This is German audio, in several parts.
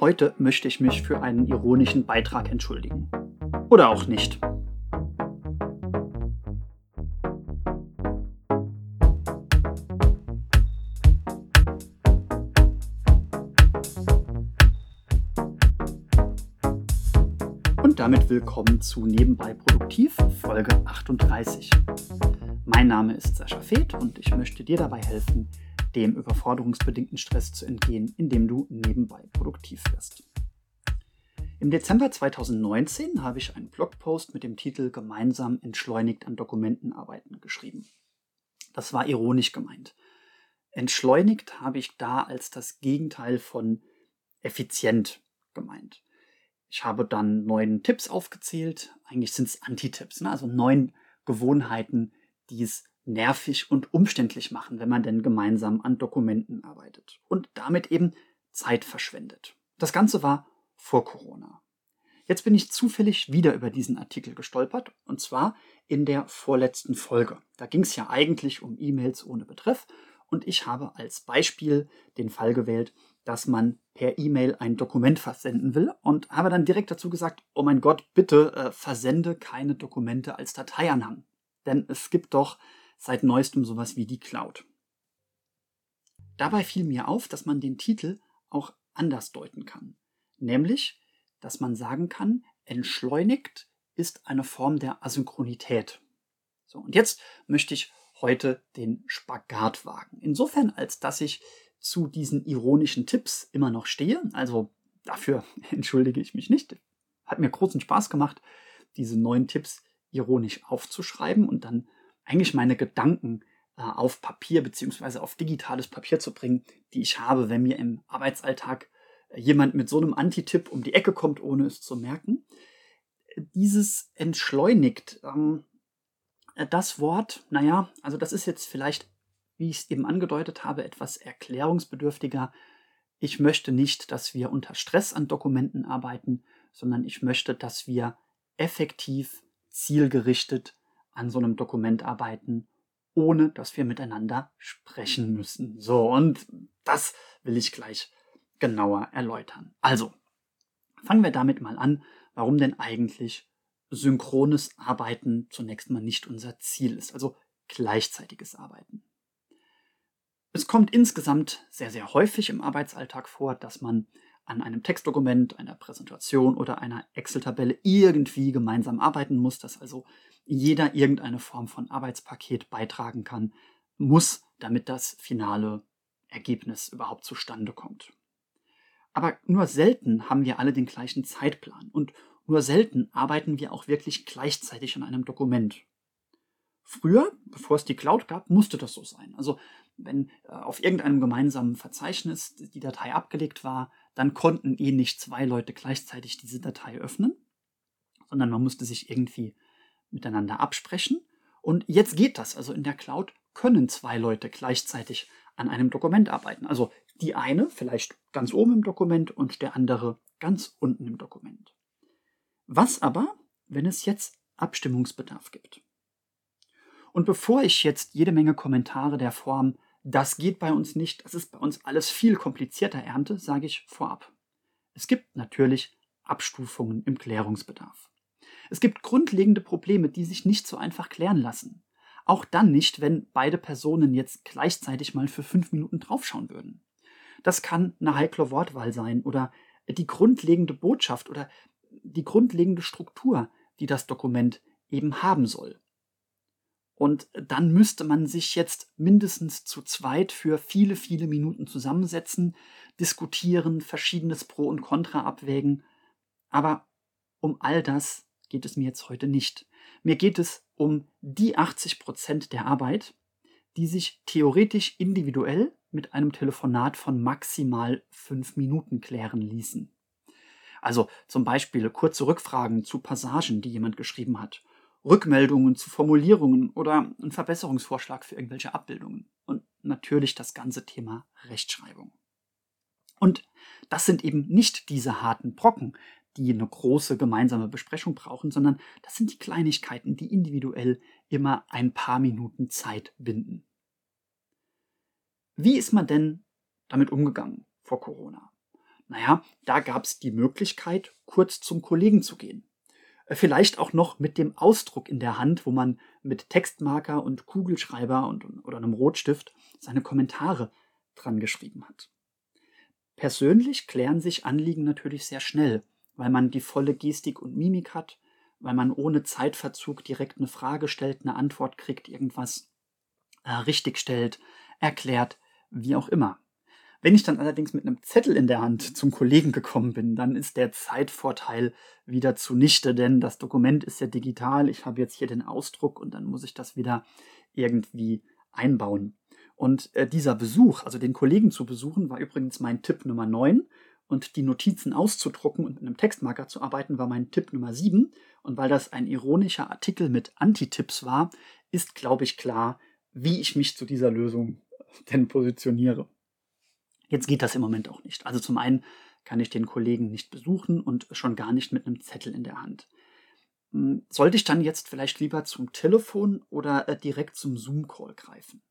Heute möchte ich mich für einen ironischen Beitrag entschuldigen. Oder auch nicht. Und damit willkommen zu Nebenbei Produktiv, Folge 38. Mein Name ist Sascha Feth und ich möchte dir dabei helfen, dem überforderungsbedingten Stress zu entgehen, indem du nebenbei produktiv wirst. Im Dezember 2019 habe ich einen Blogpost mit dem Titel Gemeinsam entschleunigt an Dokumenten arbeiten geschrieben. Das war ironisch gemeint. Entschleunigt habe ich da als das Gegenteil von effizient gemeint. Ich habe dann neun Tipps aufgezählt. Eigentlich sind es Anti-Tipps, ne? also neun Gewohnheiten, die es nervig und umständlich machen, wenn man denn gemeinsam an Dokumenten arbeitet und damit eben Zeit verschwendet. Das Ganze war vor Corona. Jetzt bin ich zufällig wieder über diesen Artikel gestolpert und zwar in der vorletzten Folge. Da ging es ja eigentlich um E-Mails ohne Betreff und ich habe als Beispiel den Fall gewählt, dass man per E-Mail ein Dokument versenden will und habe dann direkt dazu gesagt, oh mein Gott, bitte äh, versende keine Dokumente als Dateianhang. Denn es gibt doch seit neuestem sowas wie die Cloud. Dabei fiel mir auf, dass man den Titel auch anders deuten kann. Nämlich, dass man sagen kann, entschleunigt ist eine Form der Asynchronität. So, und jetzt möchte ich heute den Spagat wagen. Insofern, als dass ich zu diesen ironischen Tipps immer noch stehe. Also dafür entschuldige ich mich nicht. Hat mir großen Spaß gemacht, diese neuen Tipps ironisch aufzuschreiben und dann eigentlich meine Gedanken äh, auf Papier beziehungsweise auf digitales Papier zu bringen, die ich habe, wenn mir im Arbeitsalltag äh, jemand mit so einem Antitipp um die Ecke kommt, ohne es zu merken. Dieses entschleunigt, ähm, äh, das Wort, naja, also das ist jetzt vielleicht, wie ich es eben angedeutet habe, etwas erklärungsbedürftiger. Ich möchte nicht, dass wir unter Stress an Dokumenten arbeiten, sondern ich möchte, dass wir effektiv, zielgerichtet an so einem Dokument arbeiten, ohne dass wir miteinander sprechen müssen. So, und das will ich gleich genauer erläutern. Also, fangen wir damit mal an, warum denn eigentlich synchrones Arbeiten zunächst mal nicht unser Ziel ist, also gleichzeitiges Arbeiten. Es kommt insgesamt sehr, sehr häufig im Arbeitsalltag vor, dass man an einem Textdokument, einer Präsentation oder einer Excel-Tabelle irgendwie gemeinsam arbeiten muss, dass also jeder irgendeine Form von Arbeitspaket beitragen kann, muss, damit das finale Ergebnis überhaupt zustande kommt. Aber nur selten haben wir alle den gleichen Zeitplan und nur selten arbeiten wir auch wirklich gleichzeitig an einem Dokument. Früher, bevor es die Cloud gab, musste das so sein. Also wenn äh, auf irgendeinem gemeinsamen Verzeichnis die Datei abgelegt war, dann konnten eh nicht zwei Leute gleichzeitig diese Datei öffnen, sondern man musste sich irgendwie miteinander absprechen. Und jetzt geht das. Also in der Cloud können zwei Leute gleichzeitig an einem Dokument arbeiten. Also die eine vielleicht ganz oben im Dokument und der andere ganz unten im Dokument. Was aber, wenn es jetzt Abstimmungsbedarf gibt? Und bevor ich jetzt jede Menge Kommentare der Form, das geht bei uns nicht, das ist bei uns alles viel komplizierter ernte, sage ich vorab. Es gibt natürlich Abstufungen im Klärungsbedarf. Es gibt grundlegende Probleme, die sich nicht so einfach klären lassen. Auch dann nicht, wenn beide Personen jetzt gleichzeitig mal für fünf Minuten draufschauen würden. Das kann eine heikle Wortwahl sein oder die grundlegende Botschaft oder die grundlegende Struktur, die das Dokument eben haben soll. Und dann müsste man sich jetzt mindestens zu zweit für viele, viele Minuten zusammensetzen, diskutieren, verschiedenes Pro und Contra abwägen. Aber um all das geht es mir jetzt heute nicht. Mir geht es um die 80 Prozent der Arbeit, die sich theoretisch individuell mit einem Telefonat von maximal fünf Minuten klären ließen. Also zum Beispiel kurze Rückfragen zu Passagen, die jemand geschrieben hat, Rückmeldungen zu Formulierungen oder ein Verbesserungsvorschlag für irgendwelche Abbildungen und natürlich das ganze Thema Rechtschreibung. Und das sind eben nicht diese harten Brocken, die eine große gemeinsame Besprechung brauchen, sondern das sind die Kleinigkeiten, die individuell immer ein paar Minuten Zeit binden. Wie ist man denn damit umgegangen vor Corona? Naja, da gab es die Möglichkeit, kurz zum Kollegen zu gehen. Vielleicht auch noch mit dem Ausdruck in der Hand, wo man mit Textmarker und Kugelschreiber und, oder einem Rotstift seine Kommentare dran geschrieben hat. Persönlich klären sich Anliegen natürlich sehr schnell, weil man die volle Gestik und Mimik hat, weil man ohne Zeitverzug direkt eine Frage stellt, eine Antwort kriegt, irgendwas äh, richtig stellt, erklärt, wie auch immer. Wenn ich dann allerdings mit einem Zettel in der Hand zum Kollegen gekommen bin, dann ist der Zeitvorteil wieder zunichte, denn das Dokument ist ja digital. Ich habe jetzt hier den Ausdruck und dann muss ich das wieder irgendwie einbauen. Und äh, dieser Besuch, also den Kollegen zu besuchen, war übrigens mein Tipp Nummer 9. Und die Notizen auszudrucken und mit einem Textmarker zu arbeiten, war mein Tipp Nummer 7. Und weil das ein ironischer Artikel mit Antitipps war, ist, glaube ich, klar, wie ich mich zu dieser Lösung denn positioniere. Jetzt geht das im Moment auch nicht. Also zum einen kann ich den Kollegen nicht besuchen und schon gar nicht mit einem Zettel in der Hand. Hm, sollte ich dann jetzt vielleicht lieber zum Telefon oder äh, direkt zum Zoom-Call greifen?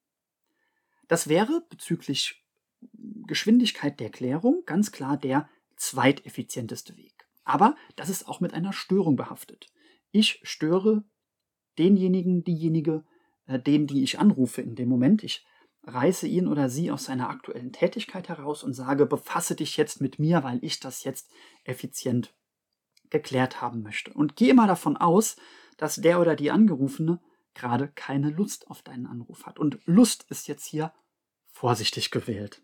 Das wäre bezüglich Geschwindigkeit der Klärung ganz klar der zweiteffizienteste Weg. Aber das ist auch mit einer Störung behaftet. Ich störe denjenigen, diejenige, äh, den, die ich anrufe in dem Moment. Ich reiße ihn oder sie aus seiner aktuellen Tätigkeit heraus und sage, befasse dich jetzt mit mir, weil ich das jetzt effizient geklärt haben möchte. Und gehe mal davon aus, dass der oder die Angerufene gerade keine Lust auf deinen Anruf hat. Und Lust ist jetzt hier vorsichtig gewählt.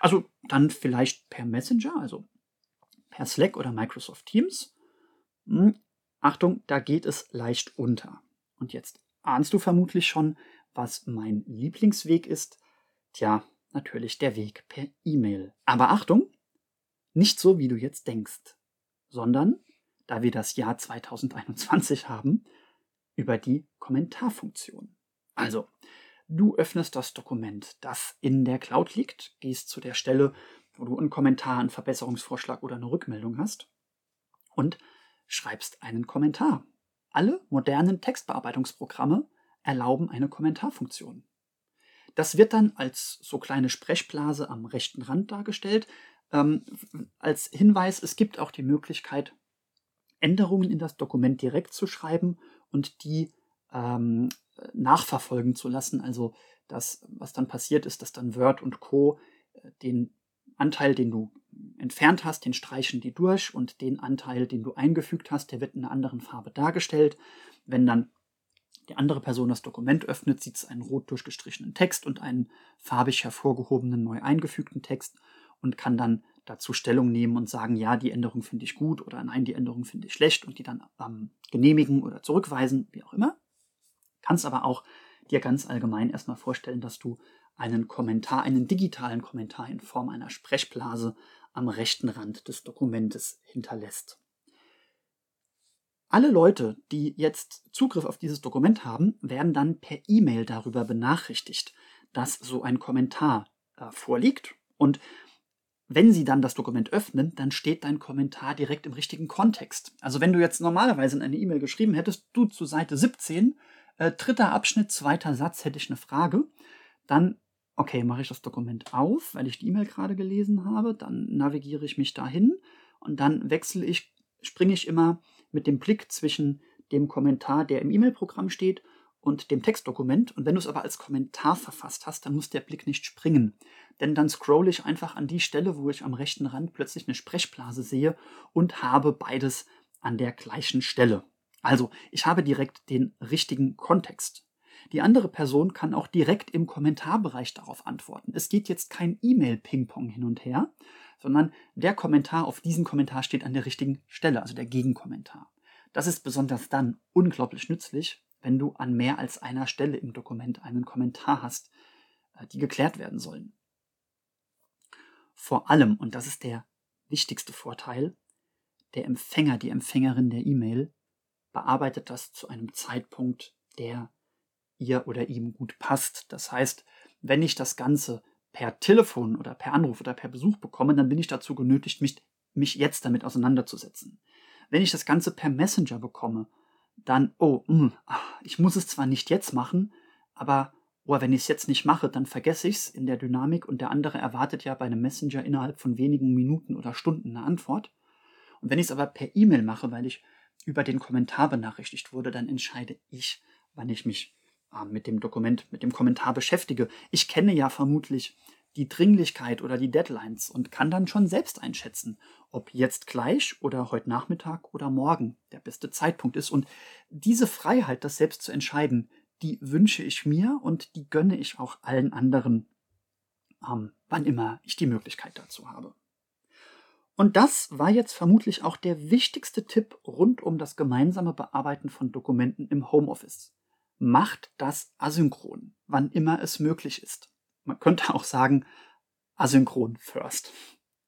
Also dann vielleicht per Messenger, also per Slack oder Microsoft Teams. Hm, Achtung, da geht es leicht unter. Und jetzt ahnst du vermutlich schon, was mein Lieblingsweg ist? Tja, natürlich der Weg per E-Mail. Aber Achtung, nicht so, wie du jetzt denkst, sondern, da wir das Jahr 2021 haben, über die Kommentarfunktion. Also, du öffnest das Dokument, das in der Cloud liegt, gehst zu der Stelle, wo du einen Kommentar, einen Verbesserungsvorschlag oder eine Rückmeldung hast und schreibst einen Kommentar. Alle modernen Textbearbeitungsprogramme erlauben eine Kommentarfunktion. Das wird dann als so kleine Sprechblase am rechten Rand dargestellt. Ähm, als Hinweis, es gibt auch die Möglichkeit, Änderungen in das Dokument direkt zu schreiben und die ähm, nachverfolgen zu lassen. Also das, was dann passiert ist, dass dann Word und Co. Äh, den Anteil, den du entfernt hast, den streichen die durch und den Anteil, den du eingefügt hast, der wird in einer anderen Farbe dargestellt. Wenn dann die andere Person das Dokument öffnet, sieht es einen rot durchgestrichenen Text und einen farbig hervorgehobenen, neu eingefügten Text und kann dann dazu Stellung nehmen und sagen, ja, die Änderung finde ich gut oder nein, die Änderung finde ich schlecht und die dann ähm, genehmigen oder zurückweisen, wie auch immer. Kannst aber auch dir ganz allgemein erstmal vorstellen, dass du einen Kommentar, einen digitalen Kommentar in Form einer Sprechblase am rechten Rand des Dokumentes hinterlässt. Alle Leute, die jetzt Zugriff auf dieses Dokument haben, werden dann per E-Mail darüber benachrichtigt, dass so ein Kommentar äh, vorliegt. Und wenn sie dann das Dokument öffnen, dann steht dein Kommentar direkt im richtigen Kontext. Also wenn du jetzt normalerweise in eine E-Mail geschrieben hättest, du zu Seite 17, äh, dritter Abschnitt, zweiter Satz, hätte ich eine Frage, dann, okay, mache ich das Dokument auf, weil ich die E-Mail gerade gelesen habe, dann navigiere ich mich dahin und dann wechsle ich, springe ich immer mit dem Blick zwischen dem Kommentar, der im E-Mail-Programm steht, und dem Textdokument. Und wenn du es aber als Kommentar verfasst hast, dann muss der Blick nicht springen. Denn dann scrolle ich einfach an die Stelle, wo ich am rechten Rand plötzlich eine Sprechblase sehe und habe beides an der gleichen Stelle. Also, ich habe direkt den richtigen Kontext. Die andere Person kann auch direkt im Kommentarbereich darauf antworten. Es geht jetzt kein E-Mail-Ping-Pong hin und her, sondern der Kommentar auf diesen Kommentar steht an der richtigen Stelle, also der Gegenkommentar. Das ist besonders dann unglaublich nützlich, wenn du an mehr als einer Stelle im Dokument einen Kommentar hast, äh, die geklärt werden sollen. Vor allem, und das ist der wichtigste Vorteil, der Empfänger, die Empfängerin der E-Mail bearbeitet das zu einem Zeitpunkt, der ihr oder ihm gut passt. Das heißt, wenn ich das Ganze per Telefon oder per Anruf oder per Besuch bekomme, dann bin ich dazu genötigt, mich, mich jetzt damit auseinanderzusetzen. Wenn ich das Ganze per Messenger bekomme, dann, oh, mh, hm, ich muss es zwar nicht jetzt machen, aber oh, wenn ich es jetzt nicht mache, dann vergesse ich es in der Dynamik und der andere erwartet ja bei einem Messenger innerhalb von wenigen Minuten oder Stunden eine Antwort. Und wenn ich es aber per E-Mail mache, weil ich über den Kommentar benachrichtigt wurde, dann entscheide ich, wann ich mich äh, mit dem Dokument, mit dem Kommentar beschäftige. Ich kenne ja vermutlich die Dringlichkeit oder die Deadlines und kann dann schon selbst einschätzen, ob jetzt gleich oder heute Nachmittag oder morgen der beste Zeitpunkt ist. Und diese Freiheit, das selbst zu entscheiden, die wünsche ich mir und die gönne ich auch allen anderen, ähm, wann immer ich die Möglichkeit dazu habe. Und das war jetzt vermutlich auch der wichtigste Tipp rund um das gemeinsame Bearbeiten von Dokumenten im Homeoffice. Macht das asynchron, wann immer es möglich ist. Man könnte auch sagen, asynchron first.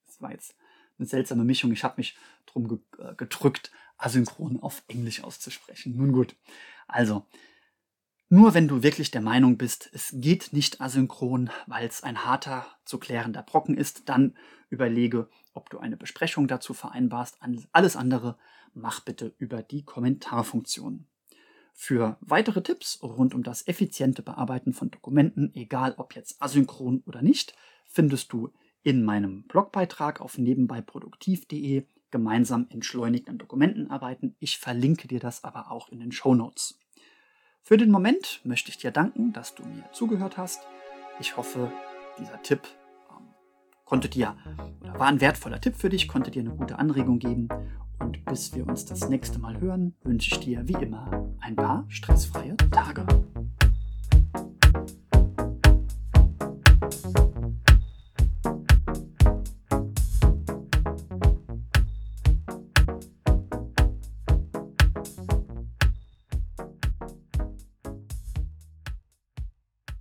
Das war jetzt eine seltsame Mischung. Ich habe mich drum äh, gedrückt, asynchron auf Englisch auszusprechen. Nun gut. Also, nur wenn du wirklich der Meinung bist, es geht nicht asynchron, weil es ein harter zu klärender Brocken ist, dann überlege, ob du eine Besprechung dazu vereinbarst. Alles andere mach bitte über die Kommentarfunktion. Für weitere Tipps rund um das effiziente Bearbeiten von Dokumenten, egal ob jetzt asynchron oder nicht, findest du in meinem Blogbeitrag auf nebenbeiproduktiv.de gemeinsam entschleunigt an Dokumenten arbeiten. Ich verlinke dir das aber auch in den Show Notes. Für den Moment möchte ich dir danken, dass du mir zugehört hast. Ich hoffe, dieser Tipp ähm, konnte dir oder war ein wertvoller Tipp für dich, konnte dir eine gute Anregung geben. Bis wir uns das nächste Mal hören, wünsche ich dir wie immer ein paar stressfreie Tage.